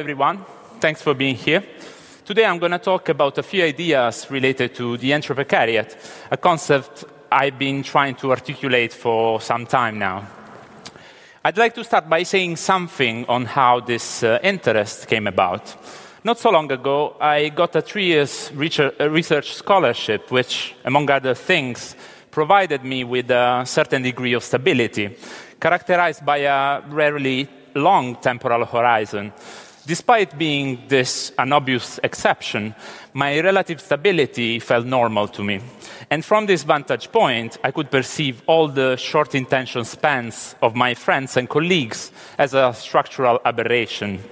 Everyone. Thanks for being here. Today, I'm going to talk about a few ideas related to the entreprecariat, a concept I've been trying to articulate for some time now. I'd like to start by saying something on how this uh, interest came about. Not so long ago, I got a three years research scholarship, which, among other things, provided me with a certain degree of stability, characterized by a rarely long temporal horizon. Despite being this an obvious exception, my relative stability felt normal to me. And from this vantage point, I could perceive all the short intention spans of my friends and colleagues as a structural aberration.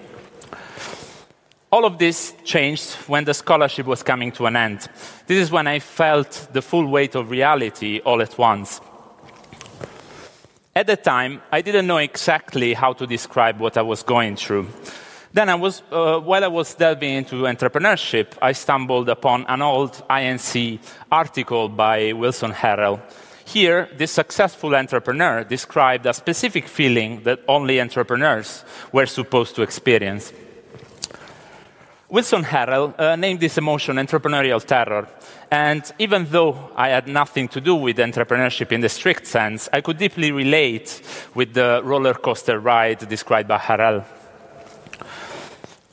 All of this changed when the scholarship was coming to an end. This is when I felt the full weight of reality all at once. At the time, I didn't know exactly how to describe what I was going through. Then I was, uh, while I was delving into entrepreneurship, I stumbled upon an old INC article by Wilson Harrell. Here, this successful entrepreneur described a specific feeling that only entrepreneurs were supposed to experience. Wilson Harrell uh, named this emotion entrepreneurial terror. And even though I had nothing to do with entrepreneurship in the strict sense, I could deeply relate with the roller coaster ride described by Harrell.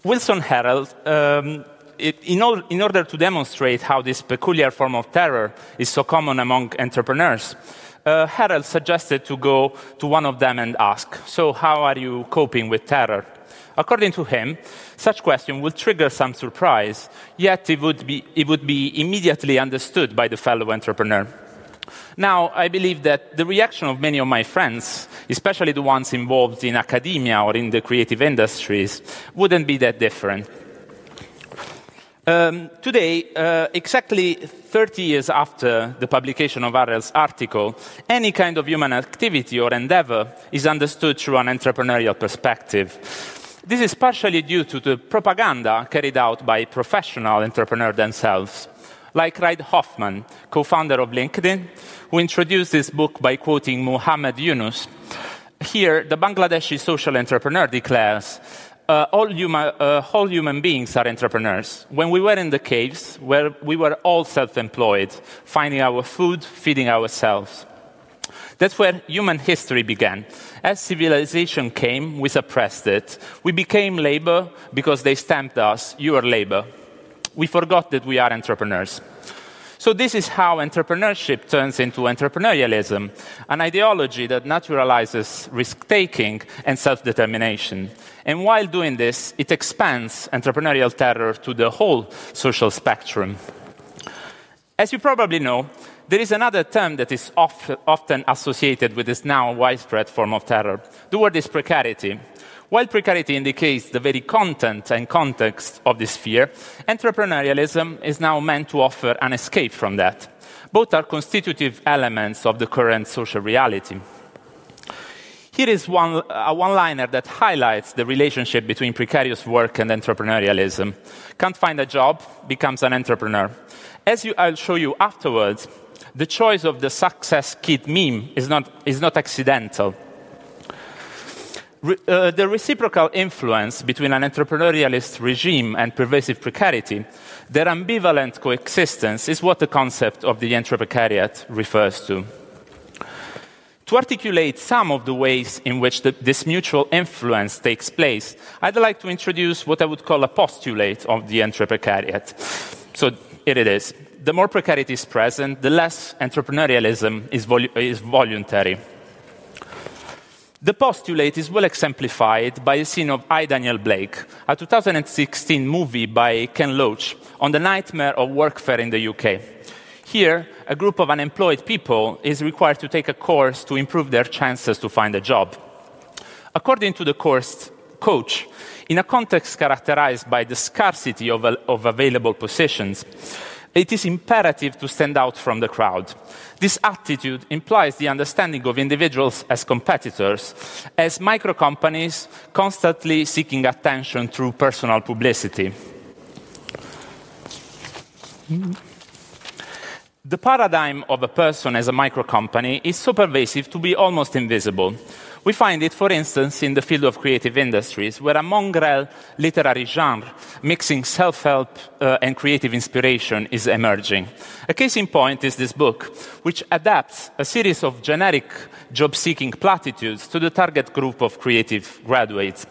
Wilson Harrell, um, it, in, all, in, order to demonstrate how this peculiar form of terror is so common among entrepreneurs, uh, Harrell suggested to go to one of them and ask, So, how are you coping with terror? According to him, such question would trigger some surprise, yet it would, be, it would be immediately understood by the fellow entrepreneur. Now, I believe that the reaction of many of my friends, especially the ones involved in academia or in the creative industries, wouldn't be that different. Um, today, uh, exactly 30 years after the publication of Harrell's article, any kind of human activity or endeavor is understood through an entrepreneurial perspective. This is partially due to the propaganda carried out by professional entrepreneurs themselves like Reid Hoffman, co founder of LinkedIn, who introduced this book by quoting Muhammad Yunus. Here, the Bangladeshi social entrepreneur declares uh, all, human, uh, all, human, beings are entrepreneurs. When we were in the caves, where we were all self employed, finding our food, feeding ourselves. That's where human history began. As civilization came, we suppressed it. We became labor because they stamped us, you are labor we forgot that we are entrepreneurs. So, this is how entrepreneurship turns into entrepreneurialism, an ideology that naturalizes risk taking and self determination. And while doing this, it expands entrepreneurial terror to the whole social spectrum. As you probably know, there is another term that is often associated with this now widespread form of terror. The word is precarity. While precarity indicates the very content and context of this fear, entrepreneurialism is now meant to offer an escape from that. Both are constitutive elements of the current social reality. Here is one, a one liner that highlights the relationship between precarious work and entrepreneurialism. Can't find a job, becomes an entrepreneur. As you, I'll show you afterwards, the choice of the success kid meme is not, is not accidental uh, the reciprocal influence between an entrepreneurialist regime and pervasive precarity, their ambivalent coexistence, is what the concept of the entreprecariat refers to. To articulate some of the ways in which the, this mutual influence takes place, I'd like to introduce what I would call a postulate of the entreprecariat. So here it is. The more precarity is present, the less entrepreneurialism is, volu- is voluntary. The postulate is well exemplified by a scene of I, Daniel Blake, a 2016 movie by Ken Loach on the nightmare of workfare in the UK. Here, a group of unemployed people is required to take a course to improve their chances to find a job. According to the course coach, in a context characterized by the scarcity of, of available positions, it is imperative to stand out from the crowd. This attitude implies the understanding of individuals as competitors, as micro companies constantly seeking attention through personal publicity. The paradigm of a person as a micro company is so pervasive to be almost invisible. We find it, for instance, in the field of creative industries, where a mongrel literary genre mixing self help uh, and creative inspiration is emerging. A case in point is this book, which adapts a series of generic job seeking platitudes to the target group of creative graduates.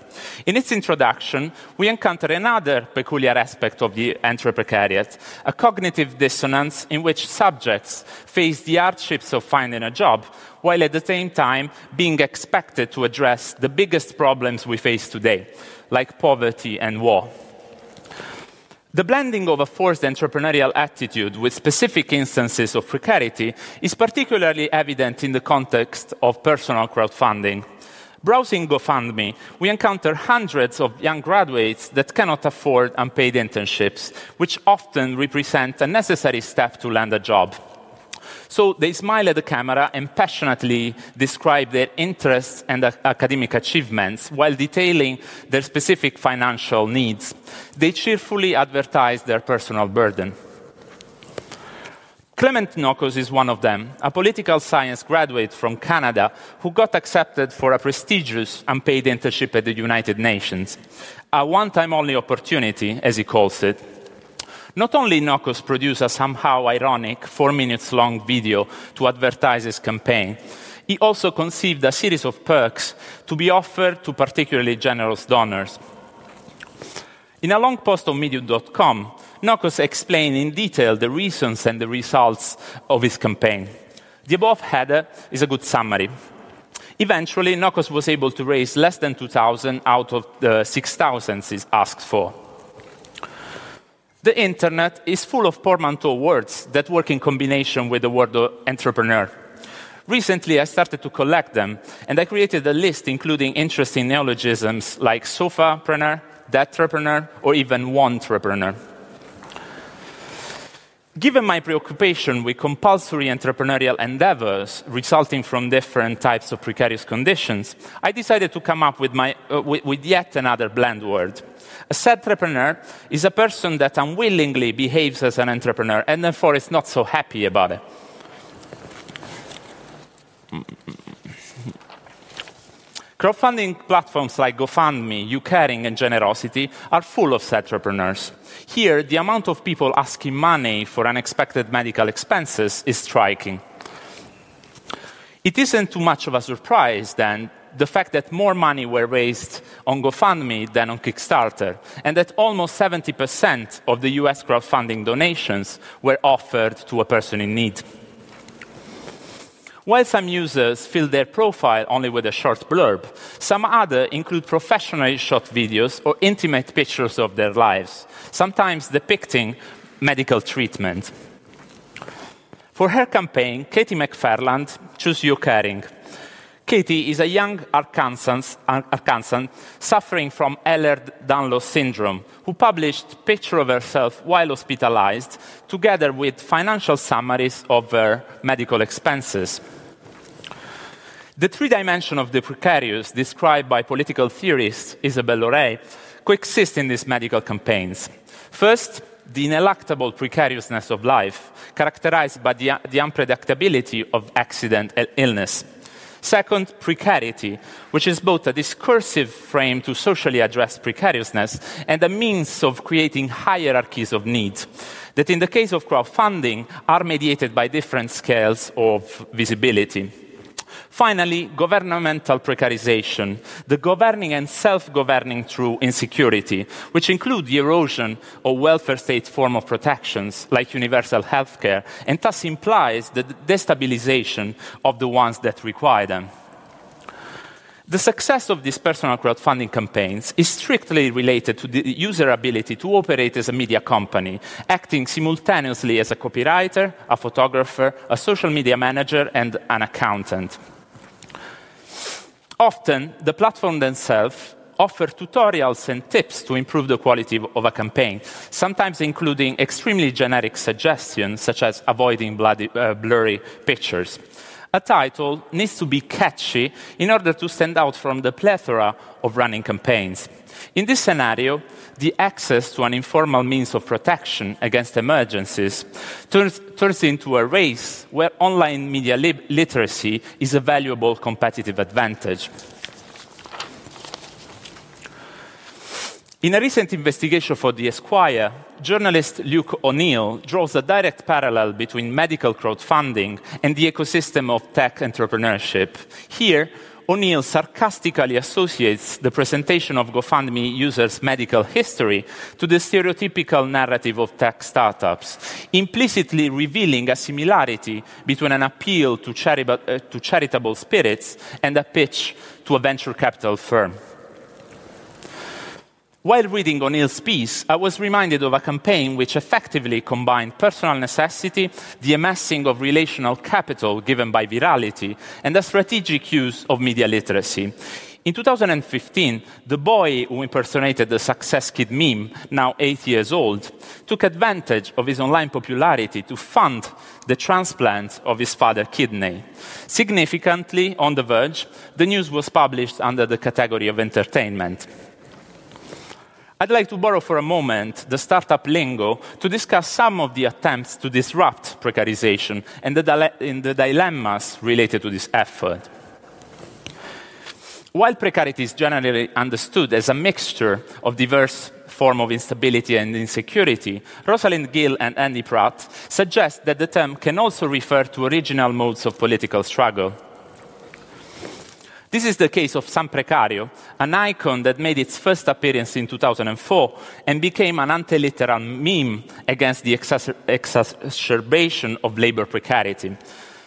In its introduction, we encounter another peculiar aspect of the entreprecariat, a cognitive dissonance in which subjects face the hardships of finding a job while at the same time being expected to address the biggest problems we face today, like poverty and war. The blending of a forced entrepreneurial attitude with specific instances of precarity is particularly evident in the context of personal crowdfunding. Browsing GoFundMe, we encounter hundreds of young graduates that cannot afford unpaid internships, which often represent a necessary step to land a job. So they smile at the camera and passionately describe their interests and academic achievements while detailing their specific financial needs. They cheerfully advertise their personal burden. Clement Nokos is one of them, a political science graduate from Canada who got accepted for a prestigious unpaid internship at the United Nations. A one time only opportunity, as he calls it, not only Nokos produced a somehow ironic four minutes long video to advertise his campaign, he also conceived a series of perks to be offered to particularly generous donors. In a long post on Medium.com, Nokos explained in detail the reasons and the results of his campaign. The above header uh, is a good summary. Eventually, Nokos was able to raise less than 2,000 out of the 6,000 he asked for. The internet is full of portmanteau words that work in combination with the word entrepreneur. Recently, I started to collect them, and I created a list including interesting neologisms like sofapreneur, entrepreneur, or even wantrepreneur. Given my preoccupation with compulsory entrepreneurial endeavors resulting from different types of precarious conditions, I decided to come up with, my, uh, with, with yet another blend word a said entrepreneur is a person that unwillingly behaves as an entrepreneur and therefore is not so happy about it. Crowdfunding platforms like GoFundMe, YouCaring, and Generosity are full of entrepreneurs. Here, the amount of people asking money for unexpected medical expenses is striking. It isn't too much of a surprise, then, the fact that more money were raised on GoFundMe than on Kickstarter, and that almost 70% of the US crowdfunding donations were offered to a person in need. While some users fill their profile only with a short blurb, some other include professionally shot videos or intimate pictures of their lives, sometimes depicting medical treatment. For her campaign, Katie McFarland chose You Caring. Katie is a young Arkansan, Arkansan suffering from Ehlers-Danlos syndrome who published picture of herself while hospitalized together with financial summaries of her medical expenses. The three dimension of the precarious described by political theorist Isabell Lorey coexist in these medical campaigns. First, the ineluctable precariousness of life, characterized by the, the unpredictability of accident and illness. Second, precarity, which is both a discursive frame to socially address precariousness and a means of creating hierarchies of needs that, in the case of crowdfunding, are mediated by different scales of visibility. Finally, governmental precarization, the governing and self governing through insecurity, which include the erosion of welfare state form of protections like universal health care, and thus implies the destabilization of the ones that require them. The success of these personal crowdfunding campaigns is strictly related to the user ability to operate as a media company, acting simultaneously as a copywriter, a photographer, a social media manager, and an accountant. Often, the platform themselves offer tutorials and tips to improve the quality of a campaign, sometimes including extremely generic suggestions, such as avoiding bloody, uh, blurry pictures. A title needs to be catchy in order to stand out from the plethora of running campaigns. In this scenario, the access to an informal means of protection against emergencies turns, turns into a race where online media li- literacy is a valuable competitive advantage. In a recent investigation for The Esquire, journalist Luke O'Neill draws a direct parallel between medical crowdfunding and the ecosystem of tech entrepreneurship. Here, O'Neill sarcastically associates the presentation of GoFundMe users' medical history to the stereotypical narrative of tech startups, implicitly revealing a similarity between an appeal to, uh, to charitable spirits and a pitch to a venture capital firm. While reading O'Neill's piece, I was reminded of a campaign which effectively combined personal necessity, the amassing of relational capital given by virality, and the strategic use of media literacy. In 2015, the boy who impersonated the Success Kid meme, now eight years old, took advantage of his online popularity to fund the transplant of his father's kidney. Significantly, on The Verge, the news was published under the category of entertainment. I'd like to borrow for a moment the startup lingo to discuss some of the attempts to disrupt precarization and the, the dilemmas related to this effort. While precarity is generally understood as a mixture of diverse forms of instability and insecurity, Rosalind Gill and Andy Pratt suggest that the term can also refer to original modes of political struggle. This is the case of San Precario, an icon that made its first appearance in 2004 and became an anti-literal meme against the exacerbation of labor precarity.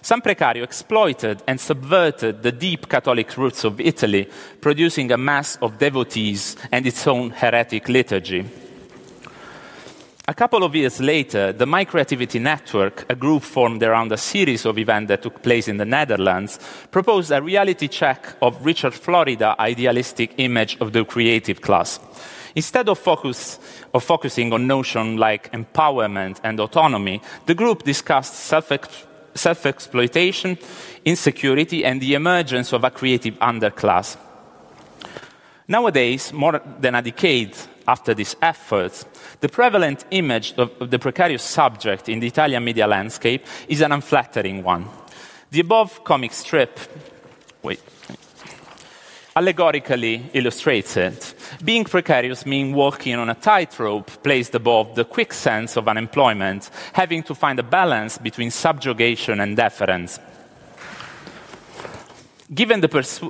San Precario exploited and subverted the deep Catholic roots of Italy, producing a mass of devotees and its own heretic liturgy. A couple of years later, the My Creativity Network, a group formed around a series of events that took place in the Netherlands, proposed a reality check of Richard Florida's idealistic image of the creative class. Instead of, focus, of focusing on notions like empowerment and autonomy, the group discussed self exploitation, insecurity, and the emergence of a creative underclass. Nowadays, more than a decade after these efforts, the prevalent image of the precarious subject in the Italian media landscape is an unflattering one. The above comic strip, wait, allegorically illustrates it. Being precarious means walking on a tightrope placed above the quick sense of unemployment, having to find a balance between subjugation and deference. Given the,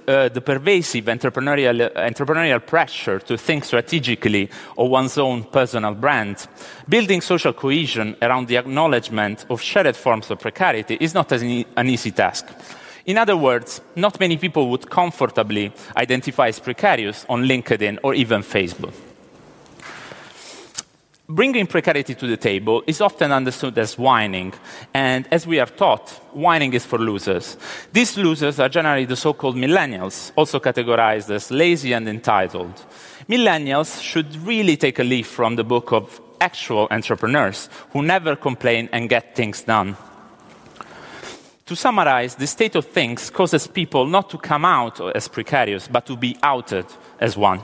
uh, the pervasive entrepreneurial, entrepreneurial pressure to think strategically of one's own personal brand, building social cohesion around the acknowledgement of shared forms of precarity is not an, e- an easy task. In other words, not many people would comfortably identify as precarious on LinkedIn or even Facebook. Bringing precarity to the table is often understood as whining, and as we are taught, whining is for losers. These losers are generally the so called millennials, also categorized as lazy and entitled. Millennials should really take a leaf from the book of actual entrepreneurs who never complain and get things done. To summarize, the state of things causes people not to come out as precarious, but to be outed as one.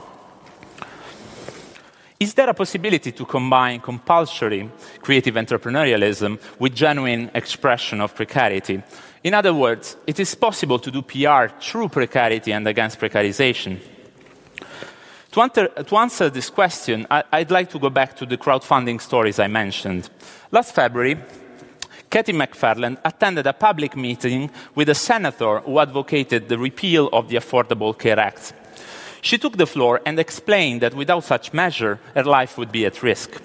Is there a possibility to combine compulsory creative entrepreneurialism with genuine expression of precarity? In other words, it is possible to do PR through precarity and against precarization. To, answer, to answer this question, I, I'd like to go back to the crowdfunding stories I mentioned. Last February, Katie McFarland attended a public meeting with a senator who advocated the repeal of the Affordable Care Act. She took the floor and explained that without such measure, her life would be at risk.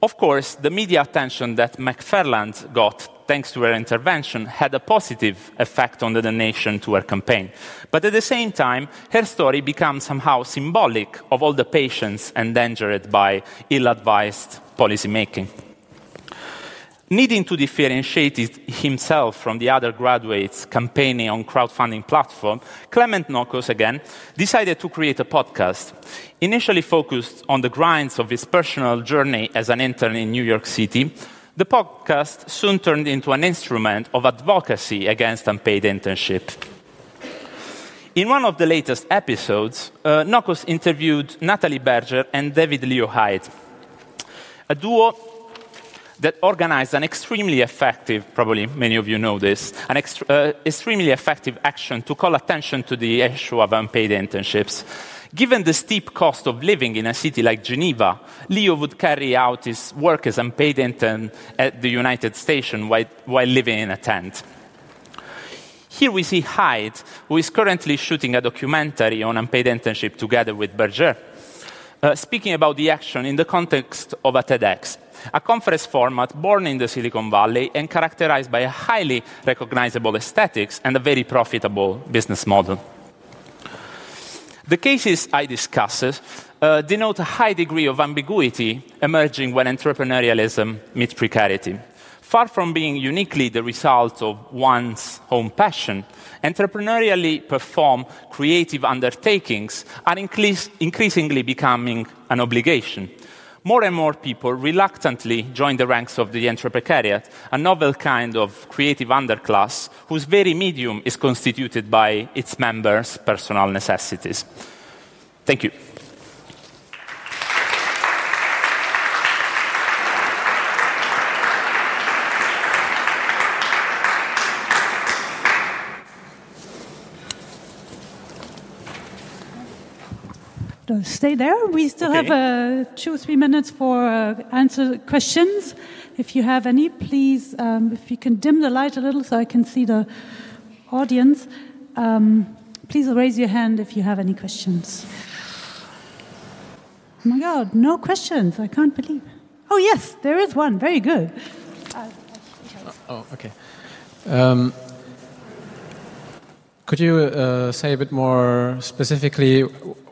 Of course, the media attention that McFarland got thanks to her intervention, had a positive effect on the donation to her campaign. But at the same time, her story becomes somehow symbolic of all the patients endangered by ill advised policymaking. Needing to differentiate himself from the other graduates campaigning on crowdfunding platform, Clement Nokos again decided to create a podcast. Initially focused on the grinds of his personal journey as an intern in New York City, the podcast soon turned into an instrument of advocacy against unpaid internship. In one of the latest episodes, uh, Nokos interviewed Natalie Berger and David Leo Hyde, a duo that organized an extremely effective, probably many of you know this, an ext- uh, extremely effective action to call attention to the issue of unpaid internships. Given the steep cost of living in a city like Geneva, Leo would carry out his work as unpaid intern at the United Nations while, while living in a tent. Here we see Hyde, who is currently shooting a documentary on unpaid internship together with Berger, uh, speaking about the action in the context of a TEDx a conference format born in the Silicon Valley and characterized by a highly recognizable aesthetics and a very profitable business model. The cases I discuss uh, denote a high degree of ambiguity emerging when entrepreneurialism meets precarity. Far from being uniquely the result of one's own passion, entrepreneurially performed creative undertakings are increasingly becoming an obligation more and more people reluctantly join the ranks of the entreprecariat, a novel kind of creative underclass whose very medium is constituted by its members' personal necessities. Thank you. Stay there. We still okay. have uh, two or three minutes for uh, answer questions. If you have any, please, um, if you can dim the light a little so I can see the audience. Um, please raise your hand if you have any questions. Oh my God, no questions. I can't believe. Oh, yes, there is one. Very good. Uh, oh, okay. Um, could you uh, say a bit more specifically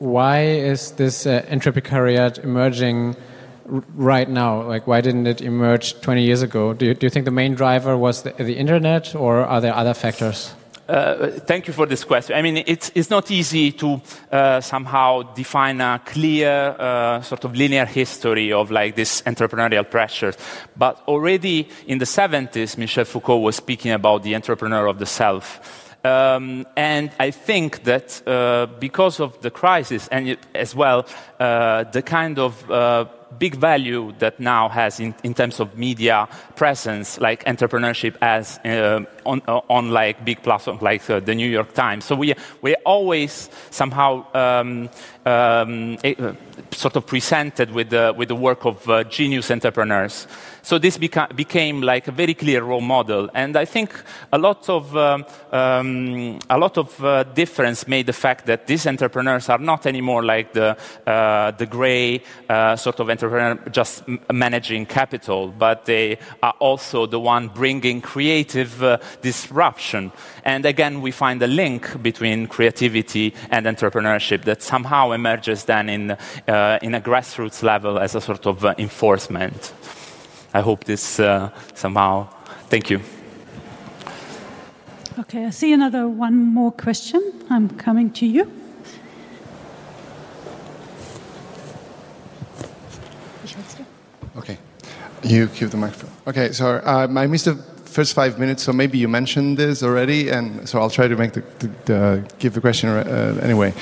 why is this uh, entrepreneuriat emerging right now? Like, why didn't it emerge 20 years ago? Do you, do you think the main driver was the, the internet, or are there other factors? Uh, thank you for this question. I mean, it's, it's not easy to uh, somehow define a clear uh, sort of linear history of like this entrepreneurial pressure. But already in the 70s, Michel Foucault was speaking about the entrepreneur of the self. Um, and I think that uh, because of the crisis and as well uh, the kind of uh, big value that now has in, in, terms of media presence, like entrepreneurship as uh, on, uh, on like big platforms like uh, the New York Times. So we, we're always somehow um, um, sort of presented with the, with the work of genius entrepreneurs. So this beca- became like a very clear role model. And I think a lot of, um, um, a lot of uh, difference made the fact that these entrepreneurs are not anymore like the, uh, the gray uh, sort of entrepreneur just managing capital, but they are also the one bringing creative uh, disruption. And again, we find a link between creativity and entrepreneurship that somehow emerges then in, uh, in a grassroots level as a sort of enforcement. I hope this uh, somehow. Thank you. Okay, I see another one more question. I'm coming to you. Okay, you keep the microphone. Okay, so um, I missed the first five minutes, so maybe you mentioned this already, and so I'll try to make the, the, the give the question uh, anyway.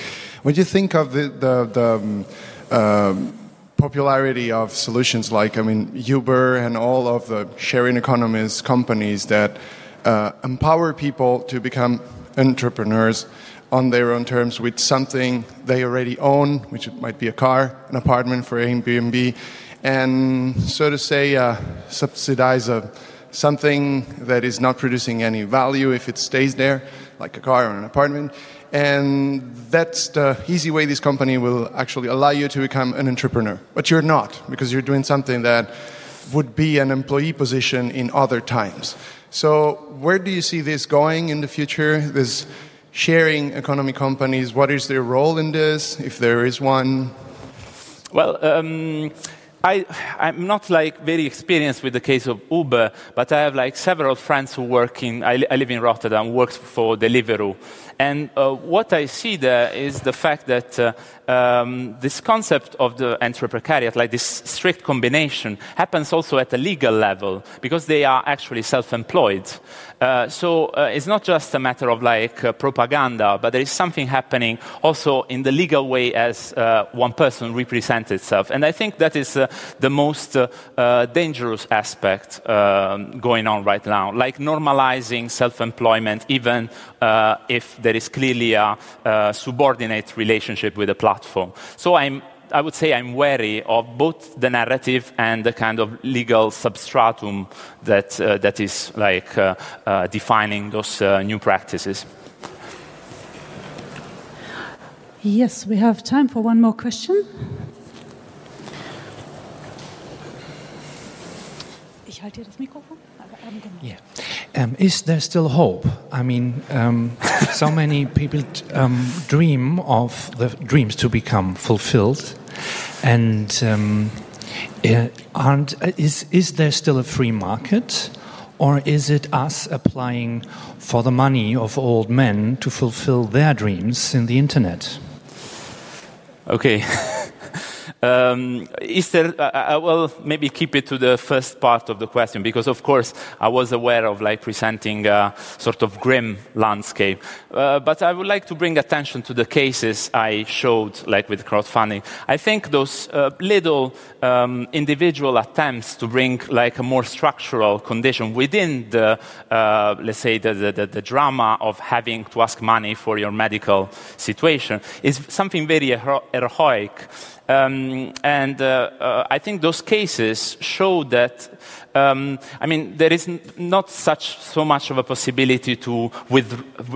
When you think of the the, the um, um popularity of solutions like, I mean, Uber and all of the sharing economies companies that uh, empower people to become entrepreneurs on their own terms with something they already own, which might be a car, an apartment for Airbnb, and so to say, uh, subsidize a, something that is not producing any value if it stays there, like a car or an apartment, and that's the easy way this company will actually allow you to become an entrepreneur. But you're not, because you're doing something that would be an employee position in other times. So, where do you see this going in the future? This sharing economy companies, what is their role in this, if there is one? Well, um, I, I'm not like very experienced with the case of Uber, but I have like several friends who work in, I, I live in Rotterdam, works for Deliveroo. And uh, what I see there is the fact that uh, um, this concept of the entreprecariat, like this strict combination, happens also at a legal level because they are actually self-employed. Uh, so uh, it's not just a matter of like uh, propaganda, but there is something happening also in the legal way as uh, one person represents itself. And I think that is uh, the most dangerous aspect um, going on right now, like normalizing self-employment, even if there is clearly a subordinate relationship with a platform. So I'm I would say I'm wary of both the narrative and the kind of legal substratum that, uh, that is like uh, uh, defining those uh, new practices. Yes, we have time for one more question. Ich halte hier das Mikrofon. Yeah. Um, is there still hope? I mean, um, so many people um, dream of the dreams to become fulfilled, and um, uh, aren't, is, is there still a free market? Or is it us applying for the money of old men to fulfill their dreams in the internet? Okay. Um, is there, I, I will maybe keep it to the first part of the question because, of course, I was aware of like presenting a sort of grim landscape. Uh, but I would like to bring attention to the cases I showed, like with crowdfunding. I think those uh, little um, individual attempts to bring like a more structural condition within the, uh, let's say, the, the, the, drama of having to ask money for your medical situation is something very heroic. Um, and uh, uh, I think those cases show that, um, I mean, there is not such so much of a possibility to with,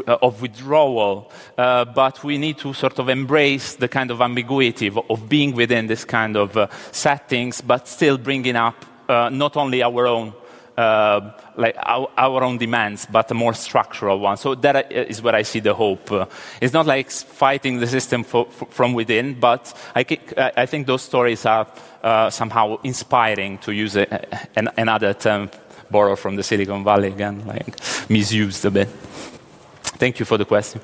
of withdrawal, uh, but we need to sort of embrace the kind of ambiguity of, of being within this kind of uh, settings, but still bringing up uh, not only our own like our, our, own demands, but a more structural one. So that is where I see the hope. Uh, it's not like fighting the system for, for, from within, but I, I, think those stories are uh, somehow inspiring, to use a, an, another term borrowed from the Silicon Valley again, like misused a bit. Thank you for the question.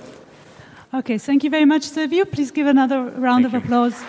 Okay, thank you very much, Silvio. Please give another round thank of you. applause.